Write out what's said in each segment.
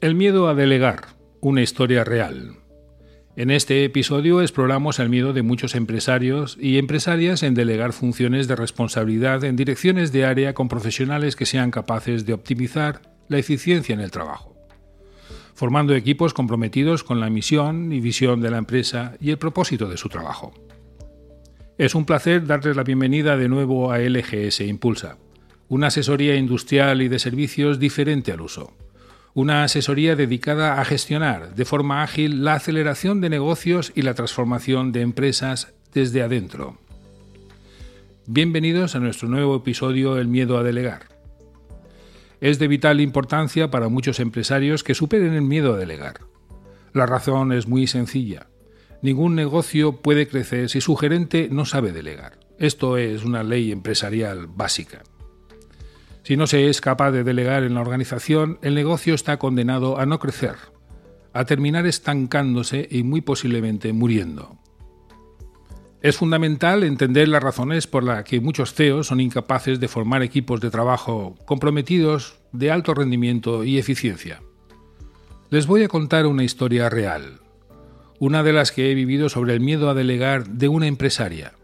El miedo a delegar, una historia real. En este episodio exploramos el miedo de muchos empresarios y empresarias en delegar funciones de responsabilidad en direcciones de área con profesionales que sean capaces de optimizar la eficiencia en el trabajo, formando equipos comprometidos con la misión y visión de la empresa y el propósito de su trabajo. Es un placer darles la bienvenida de nuevo a LGS Impulsa, una asesoría industrial y de servicios diferente al uso una asesoría dedicada a gestionar de forma ágil la aceleración de negocios y la transformación de empresas desde adentro. Bienvenidos a nuestro nuevo episodio El miedo a delegar. Es de vital importancia para muchos empresarios que superen el miedo a delegar. La razón es muy sencilla. Ningún negocio puede crecer si su gerente no sabe delegar. Esto es una ley empresarial básica. Si no se es capaz de delegar en la organización, el negocio está condenado a no crecer, a terminar estancándose y muy posiblemente muriendo. Es fundamental entender las razones por las que muchos CEOs son incapaces de formar equipos de trabajo comprometidos de alto rendimiento y eficiencia. Les voy a contar una historia real, una de las que he vivido sobre el miedo a delegar de una empresaria.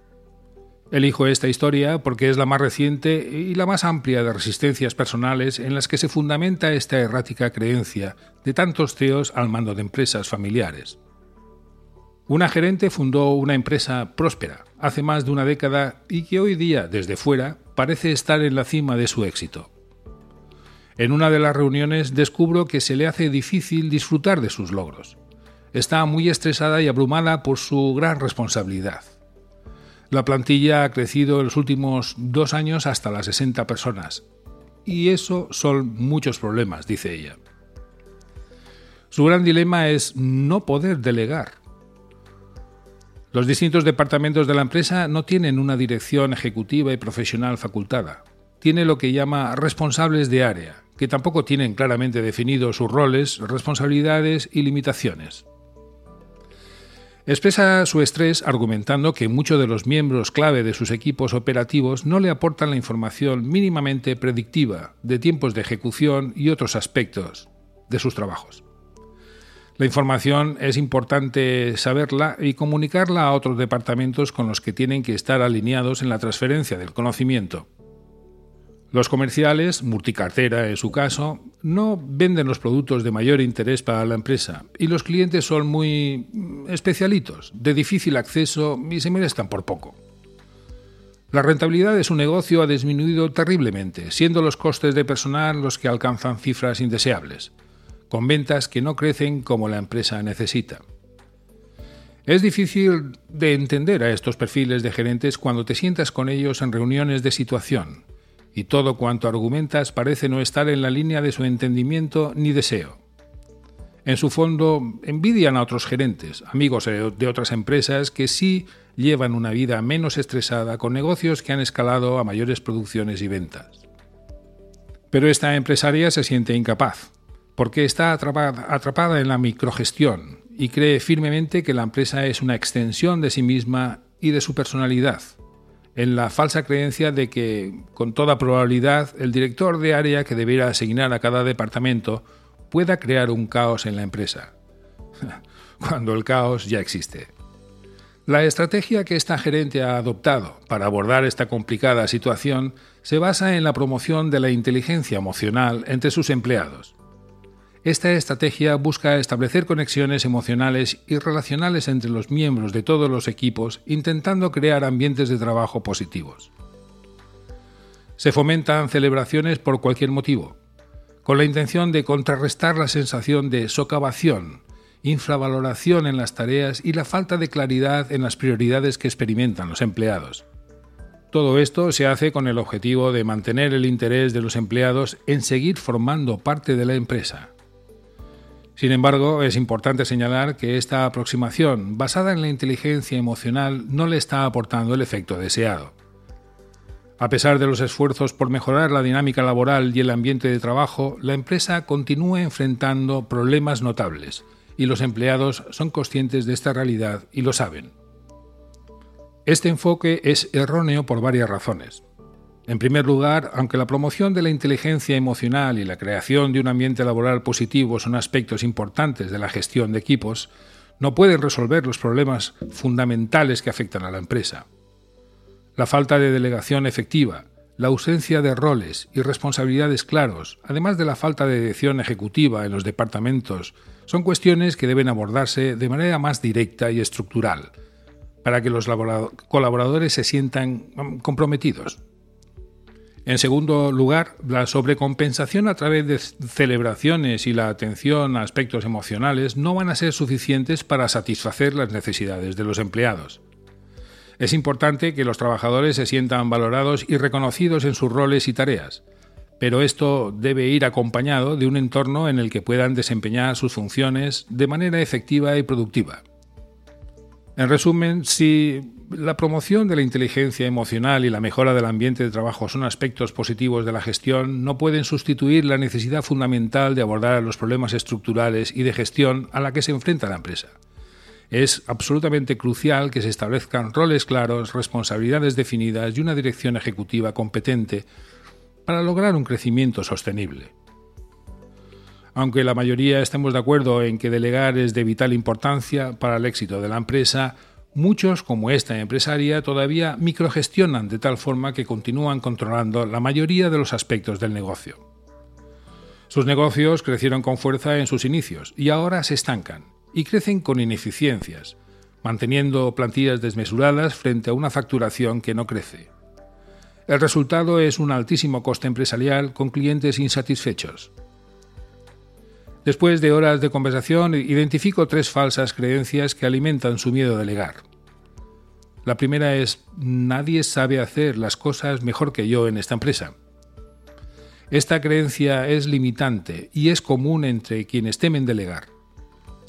Elijo esta historia porque es la más reciente y la más amplia de resistencias personales en las que se fundamenta esta errática creencia de tantos CEOs al mando de empresas familiares. Una gerente fundó una empresa próspera hace más de una década y que hoy día, desde fuera, parece estar en la cima de su éxito. En una de las reuniones descubro que se le hace difícil disfrutar de sus logros. Está muy estresada y abrumada por su gran responsabilidad. La plantilla ha crecido en los últimos dos años hasta las 60 personas. Y eso son muchos problemas, dice ella. Su gran dilema es no poder delegar. Los distintos departamentos de la empresa no tienen una dirección ejecutiva y profesional facultada. Tiene lo que llama responsables de área, que tampoco tienen claramente definidos sus roles, responsabilidades y limitaciones. Expresa su estrés argumentando que muchos de los miembros clave de sus equipos operativos no le aportan la información mínimamente predictiva de tiempos de ejecución y otros aspectos de sus trabajos. La información es importante saberla y comunicarla a otros departamentos con los que tienen que estar alineados en la transferencia del conocimiento. Los comerciales, multicartera en su caso, no venden los productos de mayor interés para la empresa y los clientes son muy especialitos, de difícil acceso y se molestan por poco. La rentabilidad de su negocio ha disminuido terriblemente, siendo los costes de personal los que alcanzan cifras indeseables, con ventas que no crecen como la empresa necesita. Es difícil de entender a estos perfiles de gerentes cuando te sientas con ellos en reuniones de situación y todo cuanto argumentas parece no estar en la línea de su entendimiento ni deseo. En su fondo, envidian a otros gerentes, amigos de otras empresas que sí llevan una vida menos estresada con negocios que han escalado a mayores producciones y ventas. Pero esta empresaria se siente incapaz, porque está atrapada, atrapada en la microgestión y cree firmemente que la empresa es una extensión de sí misma y de su personalidad, en la falsa creencia de que, con toda probabilidad, el director de área que debiera asignar a cada departamento pueda crear un caos en la empresa, cuando el caos ya existe. La estrategia que esta gerente ha adoptado para abordar esta complicada situación se basa en la promoción de la inteligencia emocional entre sus empleados esta estrategia busca establecer conexiones emocionales y relacionales entre los miembros de todos los equipos, intentando crear ambientes de trabajo positivos. Se fomentan celebraciones por cualquier motivo, con la intención de contrarrestar la sensación de socavación, infravaloración en las tareas y la falta de claridad en las prioridades que experimentan los empleados. Todo esto se hace con el objetivo de mantener el interés de los empleados en seguir formando parte de la empresa. Sin embargo, es importante señalar que esta aproximación, basada en la inteligencia emocional, no le está aportando el efecto deseado. A pesar de los esfuerzos por mejorar la dinámica laboral y el ambiente de trabajo, la empresa continúa enfrentando problemas notables, y los empleados son conscientes de esta realidad y lo saben. Este enfoque es erróneo por varias razones. En primer lugar, aunque la promoción de la inteligencia emocional y la creación de un ambiente laboral positivo son aspectos importantes de la gestión de equipos, no pueden resolver los problemas fundamentales que afectan a la empresa. La falta de delegación efectiva, la ausencia de roles y responsabilidades claros, además de la falta de dirección ejecutiva en los departamentos, son cuestiones que deben abordarse de manera más directa y estructural, para que los colaboradores se sientan mm, comprometidos. En segundo lugar, la sobrecompensación a través de celebraciones y la atención a aspectos emocionales no van a ser suficientes para satisfacer las necesidades de los empleados. Es importante que los trabajadores se sientan valorados y reconocidos en sus roles y tareas, pero esto debe ir acompañado de un entorno en el que puedan desempeñar sus funciones de manera efectiva y productiva. En resumen, si la promoción de la inteligencia emocional y la mejora del ambiente de trabajo son aspectos positivos de la gestión, no pueden sustituir la necesidad fundamental de abordar los problemas estructurales y de gestión a la que se enfrenta la empresa. Es absolutamente crucial que se establezcan roles claros, responsabilidades definidas y una dirección ejecutiva competente para lograr un crecimiento sostenible. Aunque la mayoría estemos de acuerdo en que delegar es de vital importancia para el éxito de la empresa, muchos, como esta empresaria, todavía microgestionan de tal forma que continúan controlando la mayoría de los aspectos del negocio. Sus negocios crecieron con fuerza en sus inicios y ahora se estancan y crecen con ineficiencias, manteniendo plantillas desmesuradas frente a una facturación que no crece. El resultado es un altísimo coste empresarial con clientes insatisfechos. Después de horas de conversación, identifico tres falsas creencias que alimentan su miedo a delegar. La primera es, nadie sabe hacer las cosas mejor que yo en esta empresa. Esta creencia es limitante y es común entre quienes temen delegar.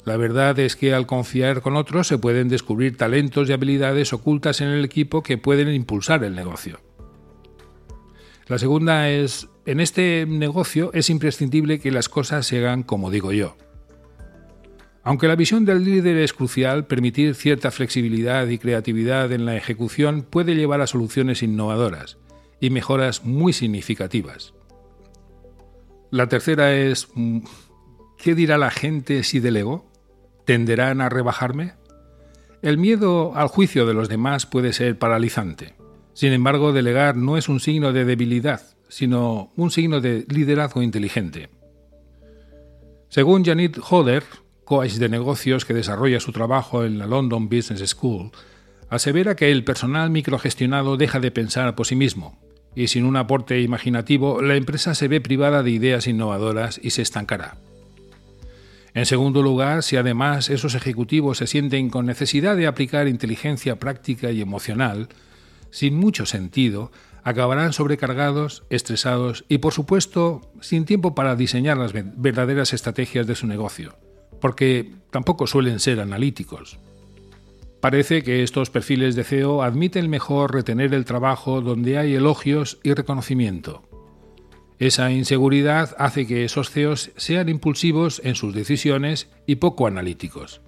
La verdad es que al confiar con otros se pueden descubrir talentos y habilidades ocultas en el equipo que pueden impulsar el negocio. La segunda es, en este negocio es imprescindible que las cosas se hagan como digo yo. Aunque la visión del líder es crucial, permitir cierta flexibilidad y creatividad en la ejecución puede llevar a soluciones innovadoras y mejoras muy significativas. La tercera es, ¿qué dirá la gente si delego? ¿Tenderán a rebajarme? El miedo al juicio de los demás puede ser paralizante. Sin embargo, delegar no es un signo de debilidad, sino un signo de liderazgo inteligente. Según Janet Hodder, coach de negocios que desarrolla su trabajo en la London Business School, asevera que el personal microgestionado deja de pensar por sí mismo, y sin un aporte imaginativo, la empresa se ve privada de ideas innovadoras y se estancará. En segundo lugar, si además esos ejecutivos se sienten con necesidad de aplicar inteligencia práctica y emocional, sin mucho sentido, acabarán sobrecargados, estresados y, por supuesto, sin tiempo para diseñar las verdaderas estrategias de su negocio, porque tampoco suelen ser analíticos. Parece que estos perfiles de CEO admiten mejor retener el trabajo donde hay elogios y reconocimiento. Esa inseguridad hace que esos CEOs sean impulsivos en sus decisiones y poco analíticos.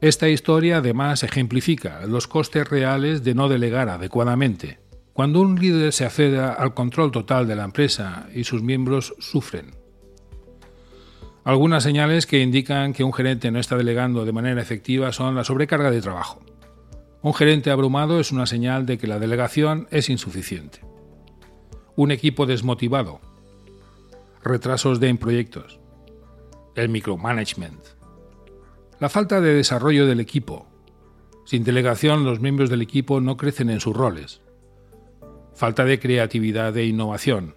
Esta historia además ejemplifica los costes reales de no delegar adecuadamente, cuando un líder se accede al control total de la empresa y sus miembros sufren. Algunas señales que indican que un gerente no está delegando de manera efectiva son la sobrecarga de trabajo. Un gerente abrumado es una señal de que la delegación es insuficiente. Un equipo desmotivado. Retrasos de en proyectos. El micromanagement la falta de desarrollo del equipo. Sin delegación los miembros del equipo no crecen en sus roles. Falta de creatividad e innovación.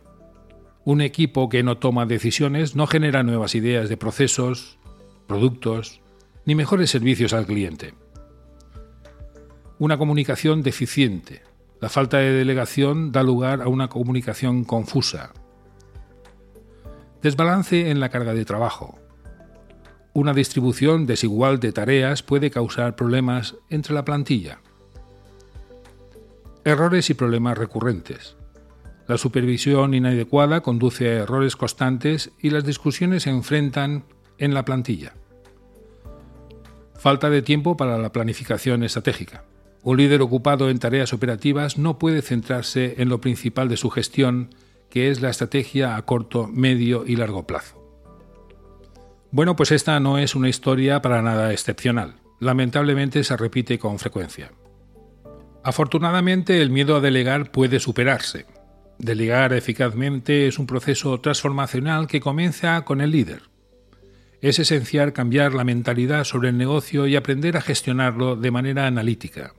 Un equipo que no toma decisiones no genera nuevas ideas de procesos, productos, ni mejores servicios al cliente. Una comunicación deficiente. La falta de delegación da lugar a una comunicación confusa. Desbalance en la carga de trabajo. Una distribución desigual de tareas puede causar problemas entre la plantilla. Errores y problemas recurrentes. La supervisión inadecuada conduce a errores constantes y las discusiones se enfrentan en la plantilla. Falta de tiempo para la planificación estratégica. Un líder ocupado en tareas operativas no puede centrarse en lo principal de su gestión, que es la estrategia a corto, medio y largo plazo. Bueno, pues esta no es una historia para nada excepcional. Lamentablemente se repite con frecuencia. Afortunadamente el miedo a delegar puede superarse. Delegar eficazmente es un proceso transformacional que comienza con el líder. Es esencial cambiar la mentalidad sobre el negocio y aprender a gestionarlo de manera analítica.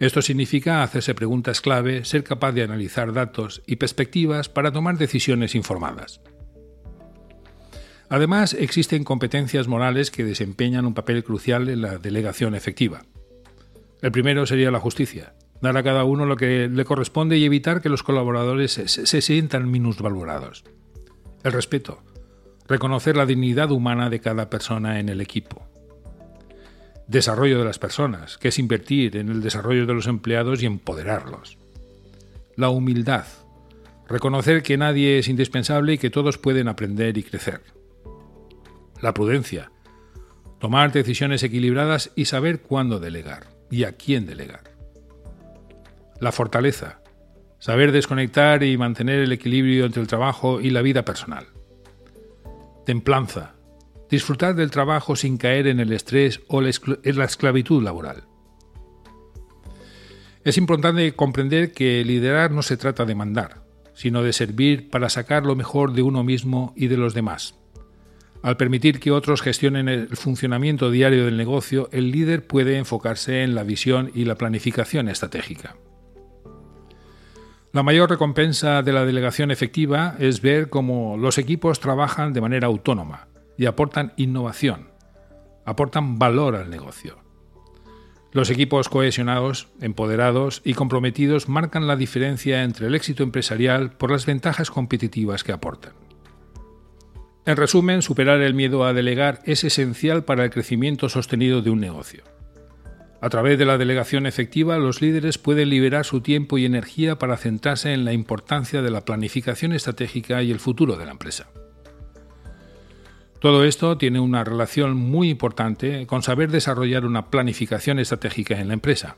Esto significa hacerse preguntas clave, ser capaz de analizar datos y perspectivas para tomar decisiones informadas. Además, existen competencias morales que desempeñan un papel crucial en la delegación efectiva. El primero sería la justicia dar a cada uno lo que le corresponde y evitar que los colaboradores se, sientan minusvalorados. El respeto. Reconocer la dignidad humana de cada persona en el equipo. Desarrollo de las personas, que es invertir en el desarrollo de los empleados y empoderarlos. La humildad. Reconocer que nadie es indispensable y que todos pueden aprender y crecer. La prudencia. Tomar decisiones equilibradas y saber cuándo delegar y a quién delegar. La fortaleza. Saber desconectar y mantener el equilibrio entre el trabajo y la vida personal. Templanza. Disfrutar del trabajo sin caer en el estrés o en la esclavitud laboral. Es importante comprender que liderar no se trata de mandar, sino de servir para sacar lo mejor de uno mismo y de los demás. Al permitir que otros gestionen el funcionamiento diario del negocio, el líder puede enfocarse en la visión y la planificación estratégica. La mayor recompensa de la delegación efectiva es ver cómo los equipos trabajan de manera autónoma y aportan innovación, aportan valor al negocio. Los equipos cohesionados, empoderados y comprometidos marcan la diferencia entre el éxito empresarial por las ventajas competitivas que aportan. En resumen, superar el miedo a delegar es esencial para el crecimiento sostenido de un negocio. A través de la delegación efectiva, los líderes pueden liberar su tiempo y energía para centrarse en la importancia de la planificación estratégica y el futuro de la empresa. Todo esto tiene una relación muy importante con saber desarrollar una planificación estratégica en la empresa,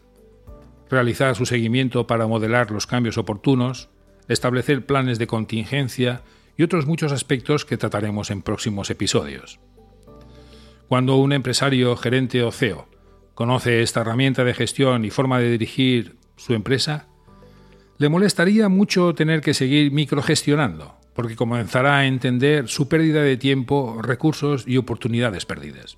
realizar su seguimiento para modelar los cambios oportunos, establecer planes de contingencia y otros muchos aspectos que trataremos en próximos episodios. Cuando un empresario, gerente o CEO conoce esta herramienta de gestión y forma de dirigir su empresa, le molestaría mucho tener que seguir microgestionando, porque comenzará a entender su pérdida de tiempo, recursos y oportunidades perdidas.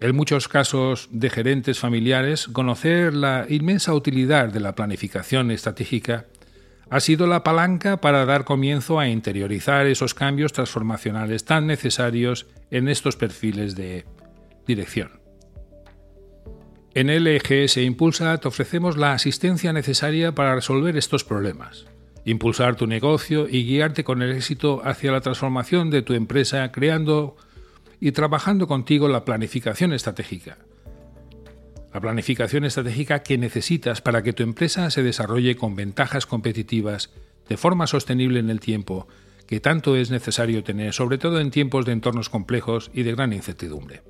En muchos casos de gerentes familiares, conocer la inmensa utilidad de la planificación estratégica ha sido la palanca para dar comienzo a interiorizar esos cambios transformacionales tan necesarios en estos perfiles de dirección. En LGS Impulsa te ofrecemos la asistencia necesaria para resolver estos problemas, impulsar tu negocio y guiarte con el éxito hacia la transformación de tu empresa creando y trabajando contigo la planificación estratégica. La planificación estratégica que necesitas para que tu empresa se desarrolle con ventajas competitivas de forma sostenible en el tiempo, que tanto es necesario tener, sobre todo en tiempos de entornos complejos y de gran incertidumbre.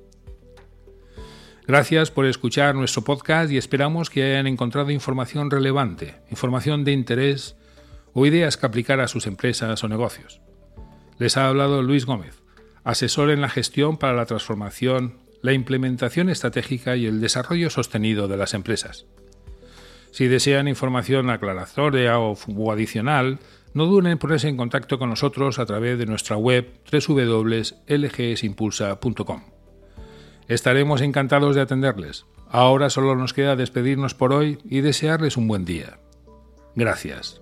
Gracias por escuchar nuestro podcast y esperamos que hayan encontrado información relevante, información de interés o ideas que aplicar a sus empresas o negocios. Les ha hablado Luis Gómez, asesor en la gestión para la transformación, la implementación estratégica y el desarrollo sostenido de las empresas. Si desean información aclaratoria o, adicional, no duden en ponerse en contacto con nosotros a través de nuestra web www.lgsimpulsa.com. Estaremos encantados de atenderles. Ahora solo nos queda despedirnos por hoy y desearles un buen día. Gracias.